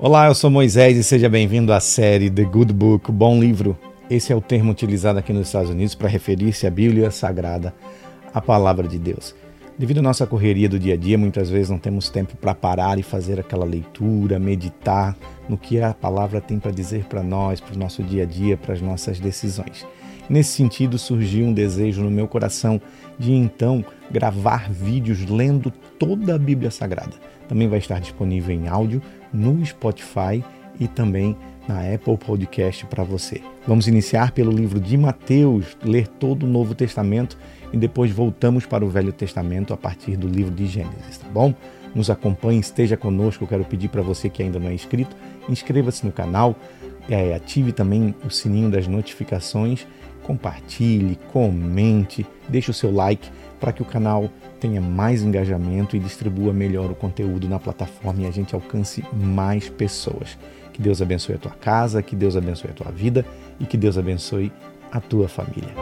Olá, eu sou Moisés e seja bem-vindo à série The Good Book, Bom Livro. Esse é o termo utilizado aqui nos Estados Unidos para referir-se à Bíblia Sagrada, a Palavra de Deus. Devido à nossa correria do dia a dia, muitas vezes não temos tempo para parar e fazer aquela leitura, meditar no que a palavra tem para dizer para nós, para o nosso dia a dia, para as nossas decisões. Nesse sentido, surgiu um desejo no meu coração de então gravar vídeos lendo toda a Bíblia Sagrada. Também vai estar disponível em áudio no Spotify e também na Apple Podcast para você. Vamos iniciar pelo livro de Mateus, ler todo o Novo Testamento e depois voltamos para o Velho Testamento a partir do livro de Gênesis, tá bom? Nos acompanhe, esteja conosco. Eu quero pedir para você que ainda não é inscrito, inscreva-se no canal, é, ative também o sininho das notificações, compartilhe, comente, deixe o seu like para que o canal tenha mais engajamento e distribua melhor o conteúdo na plataforma e a gente alcance mais pessoas. Que Deus abençoe a tua casa, que Deus abençoe a tua vida e que Deus abençoe a tua família.